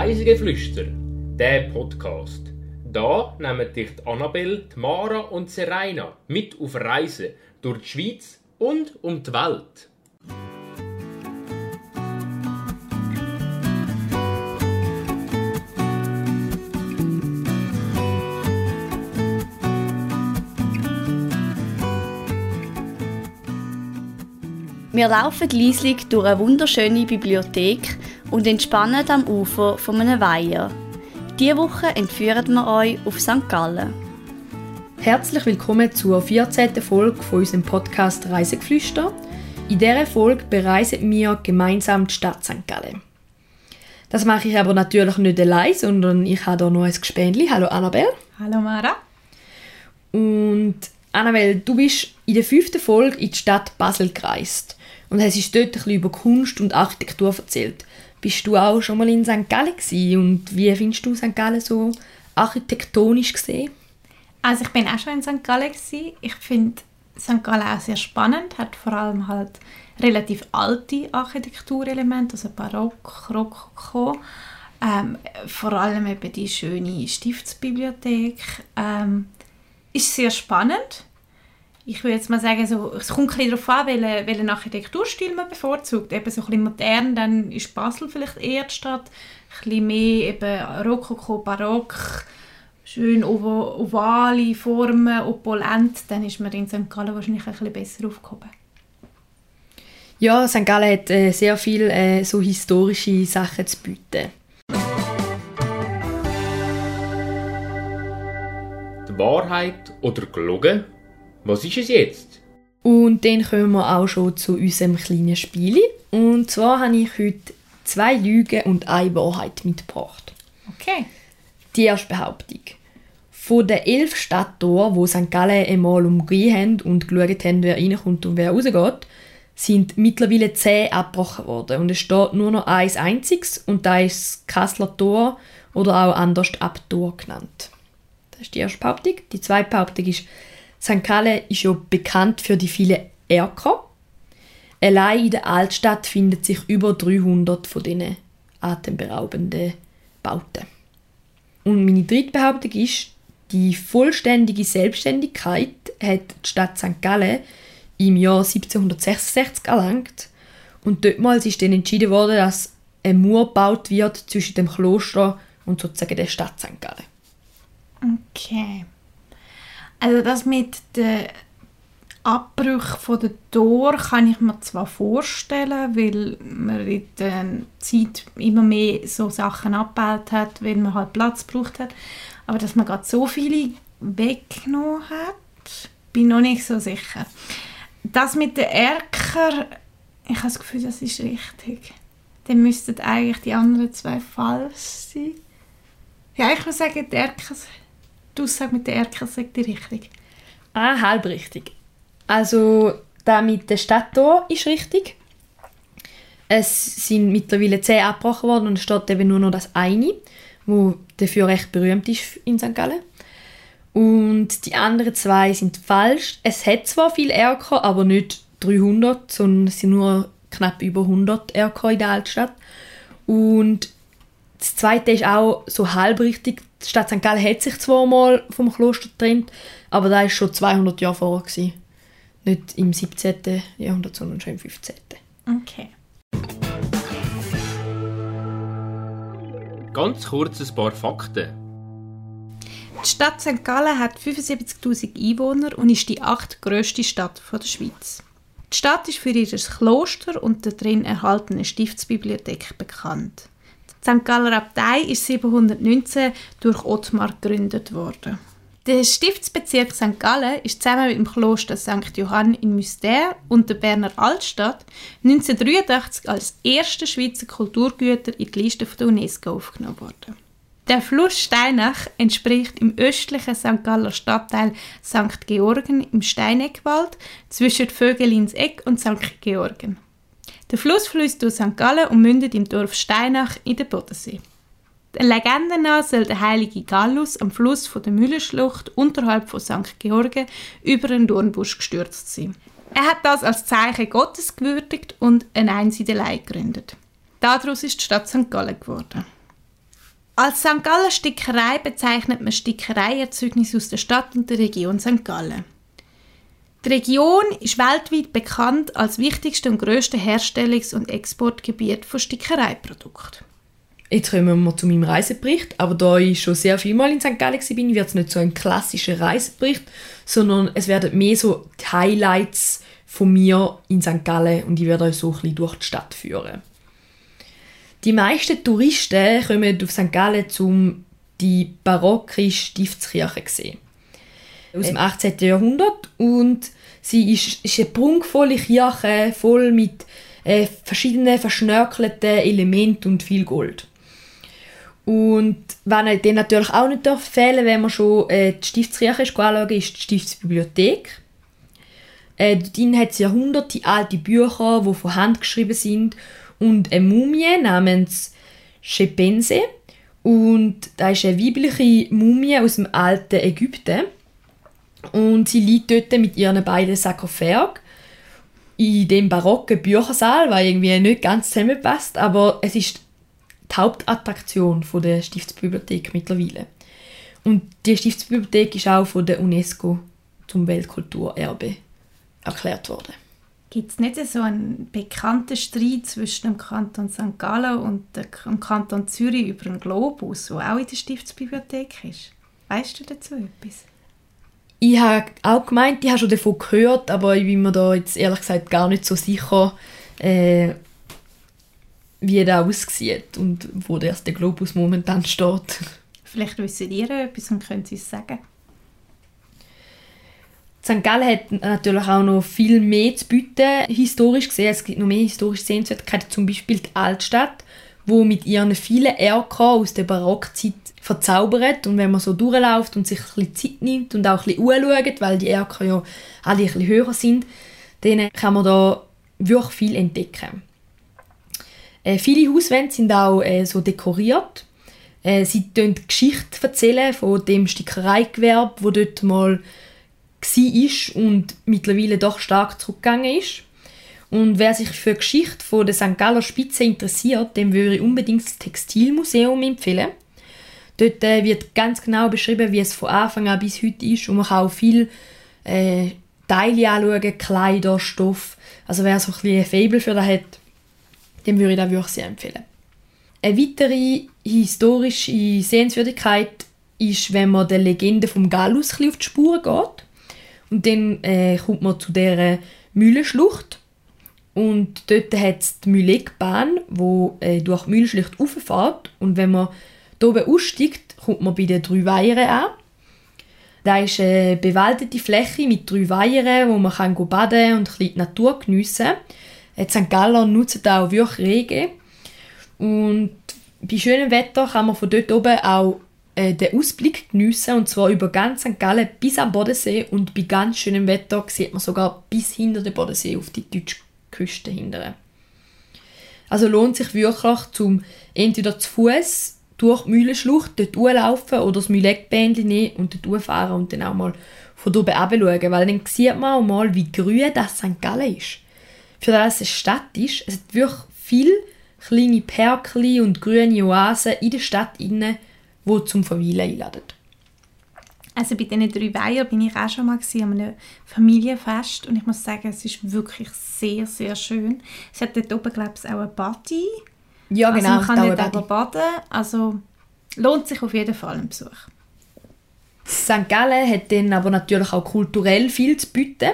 Reisegeflüster, der Podcast. Da nehmen dich die Annabelle, Mara und Serena mit auf Reisen durch die Schweiz und um die Welt. Wir laufen leislich durch eine wunderschöne Bibliothek und entspannen am Ufer von einem Weiher. Diese Woche entführen wir euch auf St. Gallen. Herzlich willkommen zur 14. Folge von unserem Podcast Reisegeflüster. In dieser Folge bereisen wir gemeinsam die Stadt St. Gallen. Das mache ich aber natürlich nicht allein, sondern ich habe hier noch ein Gespendli. Hallo Annabelle. Hallo Mara. Und Annabelle, du bist in der fünften Folge in die Stadt Basel gereist und hast uns dort ein über Kunst und Architektur erzählt. Bist du auch schon mal in St. Gallen und wie findest du St. Gallen so architektonisch gesehen? Also ich bin auch schon in St. Gallen. Ich finde St. Gallen auch sehr spannend, hat vor allem halt relativ alte Architekturelemente, also Barock, Rokoko. Ähm, vor allem eben die schöne Stiftsbibliothek. Ähm, ist sehr spannend ich würde jetzt mal sagen, so, es kommt ein darauf an, welchen, welchen Architekturstil man bevorzugt. Eben so ein bisschen modern, dann ist Basel vielleicht eher die Stadt. Ein bisschen mehr eben Rokoko, Barock, schön ovale Formen, opulent. Dann ist man in St. Gallen wahrscheinlich ein bisschen besser aufgehoben. Ja, St. Gallen hat äh, sehr viele äh, so historische Sachen zu bieten. Die Wahrheit oder gelogen? Was ist es jetzt? Und dann kommen wir auch schon zu unserem kleinen Spiel. Und zwar habe ich heute zwei Lügen und eine Wahrheit mitgebracht. Okay. Die erste Behauptung. Von den elf Stadttoren, wo St. Gallen einmal umgehen haben und geschaut haben, wer reinkommt und wer rausgeht, sind mittlerweile zehn abgebrochen worden. Und es steht nur noch eins einziges und da ist das Kasseler Tor oder auch anders Abtor genannt. Das ist die erste Behauptung. Die zweite Behauptung ist, St. Gallen ist ja bekannt für die vielen Erker. Allein in der Altstadt finden sich über 300 von diesen atemberaubenden Bauten. Und meine dritte Behauptung ist, die vollständige Selbstständigkeit hat die Stadt St. Gallen im Jahr 1766 erlangt. Und dortmals ist dann entschieden worden, dass ein Mauer gebaut wird zwischen dem Kloster und sozusagen der Stadt St. Gallen. Okay. Also das mit den Abbrüchen von der Tor kann ich mir zwar vorstellen, weil man in der Zeit immer mehr so Sachen abgebaut hat, weil man halt Platz gebraucht hat. Aber dass man gerade so viele weggenommen hat, bin ich noch nicht so sicher. Das mit den Erker, ich habe das Gefühl, das ist richtig. Dann müssten eigentlich die anderen zwei falsch sein. Ja, ich würde sagen, die Erker die Aussage mit der Erker sagt die richtig. Ah, halb richtig. Also, da mit der Stadt hier ist richtig. Es sind mittlerweile zehn abgebrochen worden und es steht eben nur noch das eine, wo dafür recht berühmt ist in St. Gallen. Und die anderen zwei sind falsch. Es hat zwar viel Erker, aber nicht 300, sondern es sind nur knapp über 100 Erker in der Altstadt. Und das zweite ist auch so halb richtig. Die Stadt St. Gallen hat sich zweimal vom Kloster getrennt, aber da war schon 200 Jahre vorher. Gewesen. Nicht im 17. Jahrhundert, sondern schon im 15. Okay. Ganz kurz ein paar Fakten. Die Stadt St. Gallen hat 75.000 Einwohner und ist die achtgrößte Stadt der Schweiz. Die Stadt ist für ihr Kloster und die darin erhaltene Stiftsbibliothek bekannt. Die St. Galler Abtei ist 719 durch Ottmar gegründet worden. Der Stiftsbezirk St. Gallen ist zusammen mit dem Kloster St. Johann in Mystère und der Berner Altstadt 1983 als erste Schweizer Kulturgüter in die Liste der UNESCO aufgenommen worden. Der Fluss Steinach entspricht im östlichen St. Galler Stadtteil St. Georgen im Steineckwald zwischen Vögelins Eck und St. Georgen. Der Fluss fließt durch St. Gallen und mündet im Dorf Steinach in den Bodensee. Der Legende nach soll der heilige Gallus am Fluss von der Mühlenschlucht unterhalb von St. Georgen über einen Dornbusch gestürzt sein. Er hat das als Zeichen Gottes gewürdigt und eine Einsiedelei gegründet. Daraus ist die Stadt St. Gallen geworden. Als St. Gallen Stickerei bezeichnet man Stickereierzeugnisse aus der Stadt und der Region St. Gallen. Die Region ist weltweit bekannt als wichtigste und grösste Herstellungs- und Exportgebiet von Stickereiprodukten. Jetzt kommen wir zu meinem Reisebericht. Aber da ich schon sehr viel Mal in St. Gallen war, wird es nicht so ein klassischer Reisebericht, sondern es werden mehr so die Highlights von mir in St. Gallen und ich werde euch so ein bisschen durch die Stadt führen. Die meisten Touristen kommen auf St. Gallen, um die barocke Stiftskirche zu sehen. Aus dem 18. Jahrhundert und sie ist, ist eine prunkvolle Kirche, voll mit äh, verschiedenen verschnörkelten Elementen und viel Gold. Und was dann natürlich auch nicht fehlen wenn man schon äh, die Stiftskirche anschauen ist die Stiftsbibliothek. Äh, dort hat es Jahrhunderte alte Bücher, die von Hand geschrieben sind und eine Mumie namens Shepense. Und da ist eine weibliche Mumie aus dem alten Ägypten. Und sie liegt dort mit ihren beiden Sarkophagen in dem barocken Büchersaal, weil irgendwie nicht ganz zusammenpasst, aber es ist die Hauptattraktion der Stiftsbibliothek mittlerweile. Und die Stiftsbibliothek ist auch von der UNESCO zum Weltkulturerbe erklärt worden. Gibt es nicht so einen bekannten Streit zwischen dem Kanton St. Gallen und dem Kanton Zürich über den Globus, der auch in der Stiftsbibliothek ist? Weißt du dazu etwas? Ich habe auch gemeint, ich habe schon davon gehört, aber ich bin mir da jetzt ehrlich gesagt gar nicht so sicher, äh, wie der aussieht und wo der erste Globus momentan steht. Vielleicht wissen ihr etwas und können Sie es sagen. St. Gallen hat natürlich auch noch viel mehr zu bieten, historisch gesehen. Es gibt noch mehr historische Sehenswürdigkeiten, zum Beispiel die Altstadt, wo mit ihren vielen Erker aus der Barockzeit verzaubert. Und wenn man so durchläuft und sich ein bisschen Zeit nimmt und auch ein bisschen anschaut, weil die Erker ja alle ein bisschen höher sind, dann kann man da wirklich viel entdecken. Äh, viele Hauswände sind auch äh, so dekoriert. Äh, sie erzählen die Geschichte von dem Stickereigewerbe, wo dort mal war und mittlerweile doch stark zurückgegangen ist. Und wer sich für die Geschichte von der St. Galler Spitze interessiert, dem würde ich unbedingt das Textilmuseum empfehlen. Dort äh, wird ganz genau beschrieben, wie es von Anfang an bis heute ist und man kann auch viel äh, Teile anschauen, Kleider, Stoff. Also wer so ein bisschen Faible für das hat, dem würde ich das wirklich sehr empfehlen. Eine weitere historische Sehenswürdigkeit ist, wenn man der Legende vom Gallus auf die Spur geht. Und dann äh, kommt man zu der Mühlenschlucht. Und dort hat es die Mühlegbahn, die äh, durch die Mühlenschlucht rauffährt. Und wenn man hier oben aussteigt, kommt man bei den drei Weihern an. Da ist eine bewaldete Fläche mit drei Weihern, wo man kann baden und ein bisschen die Natur geniessen kann. Die St. Galler nutzen auch wirklich rege. Und bei schönem Wetter kann man von dort oben auch äh, den Ausblick geniessen, und zwar über ganz St. Gallen bis am Bodensee und bei ganz schönem Wetter sieht man sogar bis hinter den Bodensee auf die deutsche Küste hindern. Also lohnt sich wirklich, zum entweder zu Fuß durch die Mühlenschlucht dort laufen oder das Mühlegbändchen nehmen und dort fahren und dann auch mal von oben schauen, weil dann sieht man auch mal, wie grün das St. Gallen ist. Für das es eine Stadt ist, es hat wirklich viele kleine Perkli und grüne Oasen in der Stadt wo zum Verweilen einladen. Also bei diesen drei Weiher bin ich auch schon mal an einem Familienfest und ich muss sagen, es ist wirklich sehr, sehr schön. Es hat dort oben, glaube ich, auch eine Party. Ja, genau. Also man kann dort aber baden, also lohnt sich auf jeden Fall ein Besuch. St. Gallen hat dann aber natürlich auch kulturell viel zu bieten.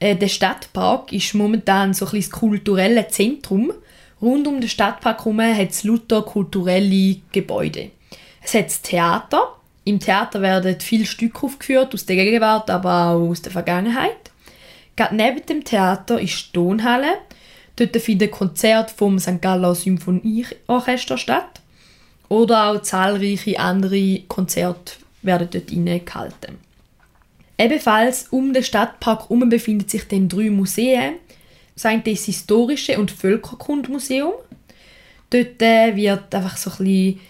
Äh, der Stadtpark ist momentan so ein das kulturelle Zentrum. Rund um den Stadtpark herum hat es lauter kulturelle Gebäude. Es hat das Theater. Im Theater werden viele Stücke aufgeführt, aus der Gegenwart, aber auch aus der Vergangenheit. Gerade neben dem Theater ist die Tonhalle. Dort finden Konzerte vom St. Galler Symphonieorchester statt. Oder auch zahlreiche andere Konzerte werden dort gehalten. Ebenfalls um den Stadtpark herum befinden sich dann drei Museen. Das eine das Historische und Völkerkundmuseum. Dort äh, wird einfach so ein bisschen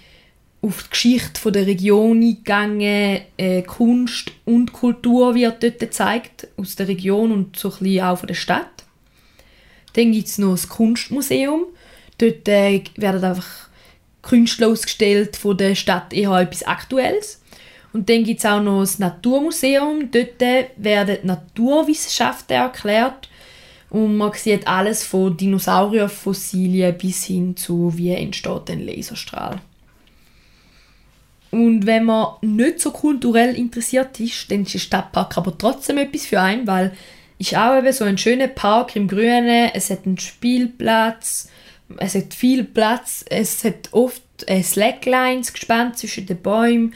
auf die Geschichte der Region eingegangen, äh, Kunst und Kultur wird dort gezeigt, aus der Region und so ein auch von der Stadt. Dann gibt es noch das Kunstmuseum. Dort äh, werden einfach Künstler ausgestellt von der Stadt eher etwas Aktuelles. Und dann gibt es auch noch das Naturmuseum. Dort werden Naturwissenschaften erklärt. Und man sieht alles von Dinosaurierfossilien bis hin zu, wie entsteht ein Laserstrahl. Und wenn man nicht so kulturell interessiert ist, dann ist der Stadtpark aber trotzdem etwas für einen, weil ist auch eben so ein schöner Park im Grünen, es hat einen Spielplatz, es hat viel Platz, es hat oft Slacklines gespannt zwischen den Bäumen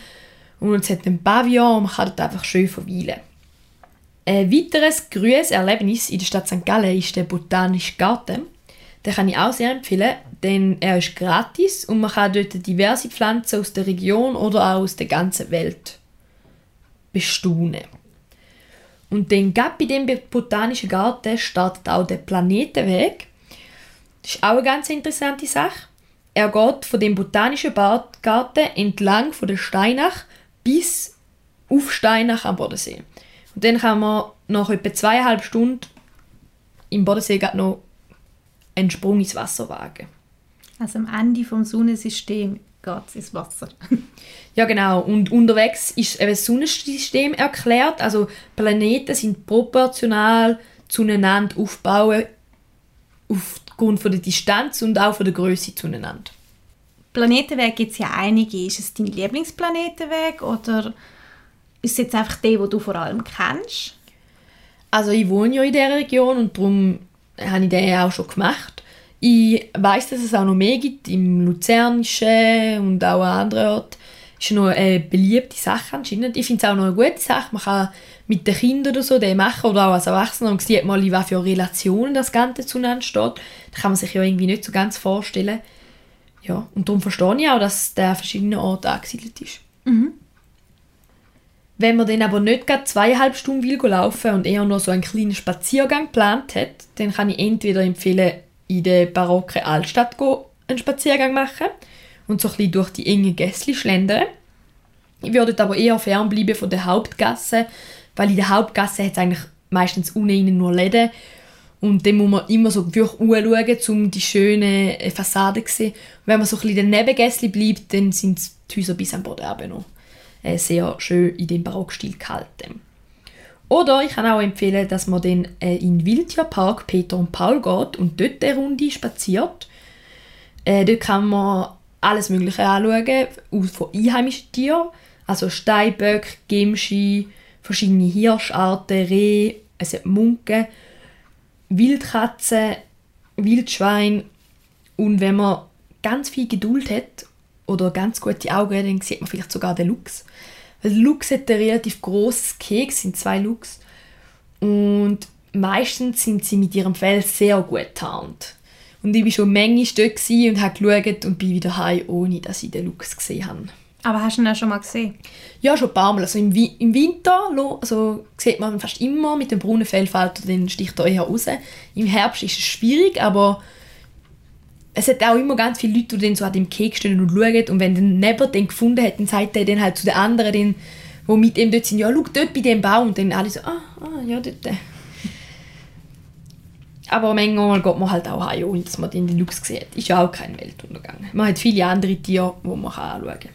und es hat einen Pavillon und man kann dort einfach schön verweilen. Ein weiteres grünes Erlebnis in der Stadt St. Gallen ist der Botanische Garten. Den kann ich auch sehr empfehlen, denn er ist gratis und man kann dort diverse Pflanzen aus der Region oder auch aus der ganzen Welt bestaunen. Und dann gab bei dem Botanischen Garten startet auch der Planetenweg. Das ist auch eine ganz interessante Sache. Er geht von dem Botanischen Garten entlang von der Steinach bis auf Steinach am Bodensee. Und dann kann man nach etwa zweieinhalb Stunden im Bodensee noch einen Sprung ins Wasser wagen. Also am Ende vom Sonnensystem geht es ins Wasser. ja genau, und unterwegs ist eben das Sonnensystem erklärt. Also Planeten sind proportional zueinander aufgebaut aufgrund von der Distanz und auch von der Größe zueinander. Planetenweg gibt es ja einige. Ist es dein Lieblingsplanetenweg oder ist es jetzt einfach der, den du vor allem kennst? Also ich wohne ja in dieser Region und darum habe ich den auch schon gemacht. Ich weiß, dass es auch noch mehr gibt, im Luzernischen und auch an anderen Orten. Das ist noch eine beliebte Sache anscheinend. Ich finde es auch noch eine gute Sache. Man kann mit den Kindern oder so den machen oder auch als Erwachsener und sieht mal, in was für Relationen das Ganze zueinander steht. Das kann man sich ja irgendwie nicht so ganz vorstellen. Ja, und darum verstehe ich auch, dass der an verschiedenen Orten angesiedelt ist. Mhm. Wenn man dann aber nicht gerade zweieinhalb Stunden will laufen und eher nur so einen kleinen Spaziergang geplant hat, dann kann ich entweder empfehlen, in der barocken Altstadt einen Spaziergang machen und so ein bisschen durch die enge Gässli schlendern. Ich würde aber eher fernbleiben von der Hauptgasse, weil in der Hauptgasse hat es eigentlich meistens unten nur Läden und dann muss man immer so wirklich anschauen, um die schöne Fassade zu sehen. Und wenn man so ein bisschen in den Nebengässli bleibt, dann sind die Häuser bis am Boden noch äh, sehr schön in dem Barockstil gehalten. Oder ich kann auch empfehlen, dass man dann äh, in den Wildtierpark Peter und Paul geht und dort eine Runde spaziert. Äh, dort kann man alles Mögliche anschauen, von einheimischen Tieren, also Steinböcke, Gemschi, verschiedene Hirscharten, Rehe, hat Munken, Wildkatzen, Wildschwein und wenn man ganz viel Geduld hat oder ganz gute Augen, dann sieht man vielleicht sogar den Luchs. Weil der Luchs hat ein relativ großes Keks, sind zwei Luchs. Und meistens sind sie mit ihrem Fell sehr gut tarnt. Und ich war schon manchmal dort und habe geschaut und bin wieder heim, ohne dass ich den Luchs gesehen habe. Aber hast du ihn auch schon mal gesehen? Ja, schon ein paar Mal. Also im, im Winter also, sieht man fast immer mit dem braunen Fellfalter, dann sticht er eher raus. Im Herbst ist es schwierig, aber es hat auch immer ganz viele Leute, die dann so an dem Keks stehen und schauen. Und wenn dann neben den gefunden hat, dann sagt er dann halt zu den anderen, die mit ihm dort sind, ja, schau dort bei dem Baum. Und dann alle so, ah, ah ja, dort. Aber manchmal geht man halt auch heim, ohne dass man den Luchs sieht. Ist ja auch kein Weltuntergang. Man hat viele andere Tiere, die man anschauen kann.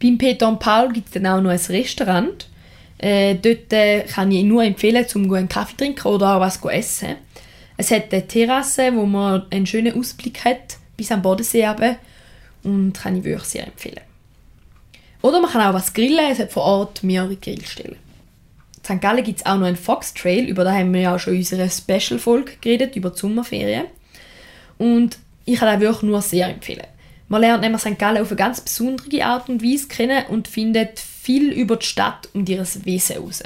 Beim Peter und Paul gibt es dann auch noch ein Restaurant. Äh, dort äh, kann ich nur empfehlen, zum einen Kaffee trinken oder auch was essen. Es hat eine Terrasse, wo man einen schönen Ausblick hat, bis am Bodensee runter. Und kann ich wirklich sehr empfehlen. Oder man kann auch was grillen, es hat vor Ort mehrere Grillstellen. In St. Gallen gibt es auch noch einen Fox Trail, über den haben wir ja auch schon in unserer Special-Folge geredet, über die Sommerferien. Und ich kann auch wirklich nur sehr empfehlen. Man lernt nämlich St. Gallen auf eine ganz besondere Art und Weise kennen und findet viel über die Stadt und ihr Wesen heraus.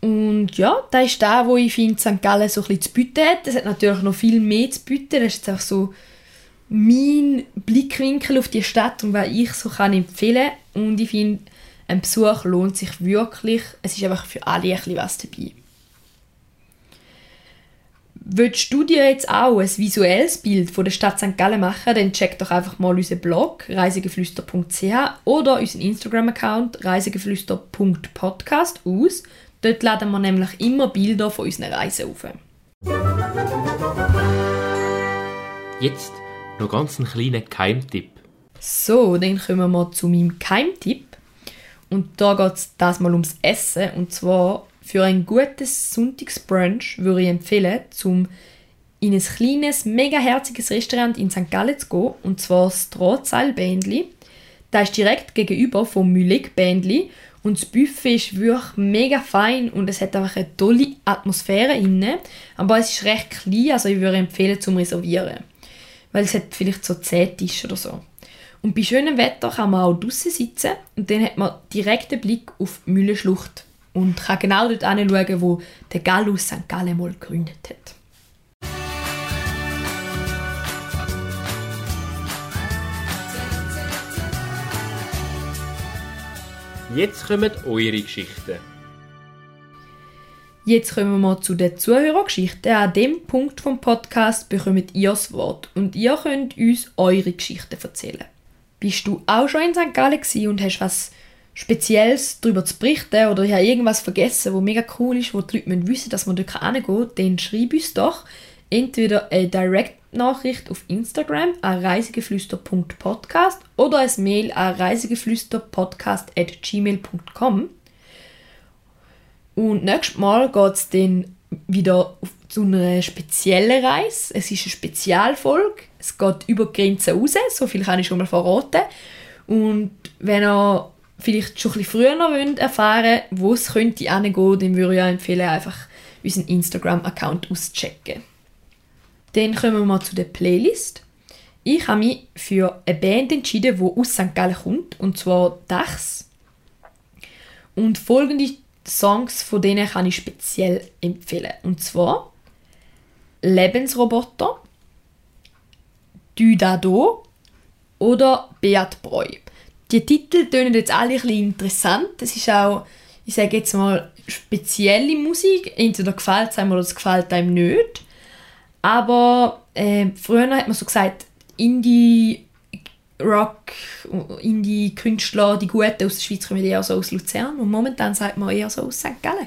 Und ja, das ist da, wo ich finde, St. Gallen so ein bisschen zu bieten hat. Es hat natürlich noch viel mehr zu bieten. Das ist jetzt auch so mein Blickwinkel auf die Stadt und was ich so kann empfehlen Und ich finde, ein Besuch lohnt sich wirklich. Es ist einfach für alle ein was dabei. Willst du dir jetzt auch ein visuelles Bild von der Stadt St. Gallen machen, dann check doch einfach mal unseren Blog reisegeflüster.ch oder unseren Instagram-Account reisegeflüster.podcast aus. Dort laden wir nämlich immer Bilder von unseren Reisen auf. Jetzt noch ganz einen kleinen Keimtipp. So, dann kommen wir zu meinem Keimtipp. Und da geht es das mal ums Essen. Und zwar für ein gutes Sonntagsbrunch würde ich empfehlen, zum in ein kleines, mega herziges Restaurant in St. Gallen zu gehen. Und zwar das Drahtseilbändli. Das ist direkt gegenüber vom Mühleg Bändli. Und das Buffet ist wirklich mega fein und es hat einfach eine tolle Atmosphäre inne. Aber es ist recht klein, also ich würde empfehlen zum Reservieren. Weil es hat vielleicht so 10 Tische oder so. Und bei schönem Wetter kann man auch draußen sitzen und dann hat man direkt den Blick auf die Mühlenschlucht und kann genau dort hinschauen, wo der Gallus St. Gallen mal gegründet hat. Jetzt kommen eure Geschichten. Jetzt kommen wir mal zu den Zuhörergeschichten. An dem Punkt vom Podcast bekommt ihr das Wort und ihr könnt uns eure Geschichten erzählen. Bist du auch schon in St. Gallen und hast was Spezielles darüber zu berichten oder ich habe irgendwas vergessen, wo mega cool ist, wo die Leute müssen wissen dass man dort hingehen kann, dann schreib uns doch entweder eine Direct-Nachricht auf Instagram an reisegeflüster.podcast oder ein Mail an reisegeflüsterpodcast.gmail.com Und nächstes Mal geht es dann wieder zu einer speziellen Reise. Es ist eine Spezialfolge. Es geht über die Grenzen raus, so viel kann ich schon mal verraten. Und wenn ihr vielleicht schon ein bisschen früher noch erfahren wollt, wo es könnte hingehen, dann würde ich empfehlen, einfach unseren Instagram-Account auschecken. Dann kommen wir mal zu der Playlist. Ich habe mich für eine Band entschieden, die aus St. Gallen kommt, und zwar Dachs. Und folgende Songs von denen kann ich speziell empfehlen. Und zwar Lebensroboter, Dudado oder Beat Breu. Die Titel tönen jetzt alle ein bisschen interessant. Es ist auch, ich sage jetzt mal, spezielle Musik. Entweder gefällt es einem oder es gefällt einem nicht. Aber äh, früher hat man so gesagt, Indie Rock, Indie-Künstler, die Guten aus der Schweiz kommen eher so aus Luzern und momentan sagt man eher so aus St. Gallen.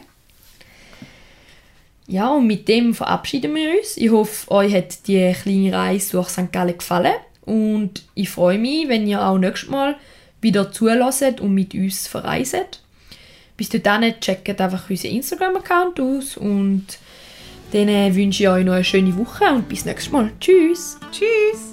Ja, und mit dem verabschieden wir uns. Ich hoffe, euch hat die kleine Reise durch St. Gallen gefallen und ich freue mich, wenn ihr auch nächstes Mal wieder zulässt und mit uns verreiset. Bis dahin checkt einfach unseren Instagram-Account aus und dann wünsche ich euch noch eine schöne Woche und bis nächstes Mal. Tschüss! Tschüss!